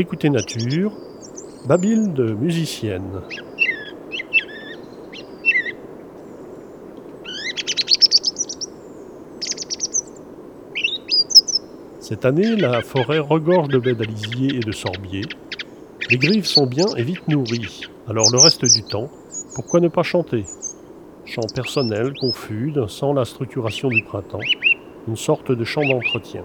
Écoutez Nature, Babyle de musicienne. Cette année, la forêt regorge de baies d'alisier et de sorbiers. Les grives sont bien et vite nourries, alors le reste du temps, pourquoi ne pas chanter? Chant personnel, confus, sans la structuration du printemps, une sorte de chant d'entretien.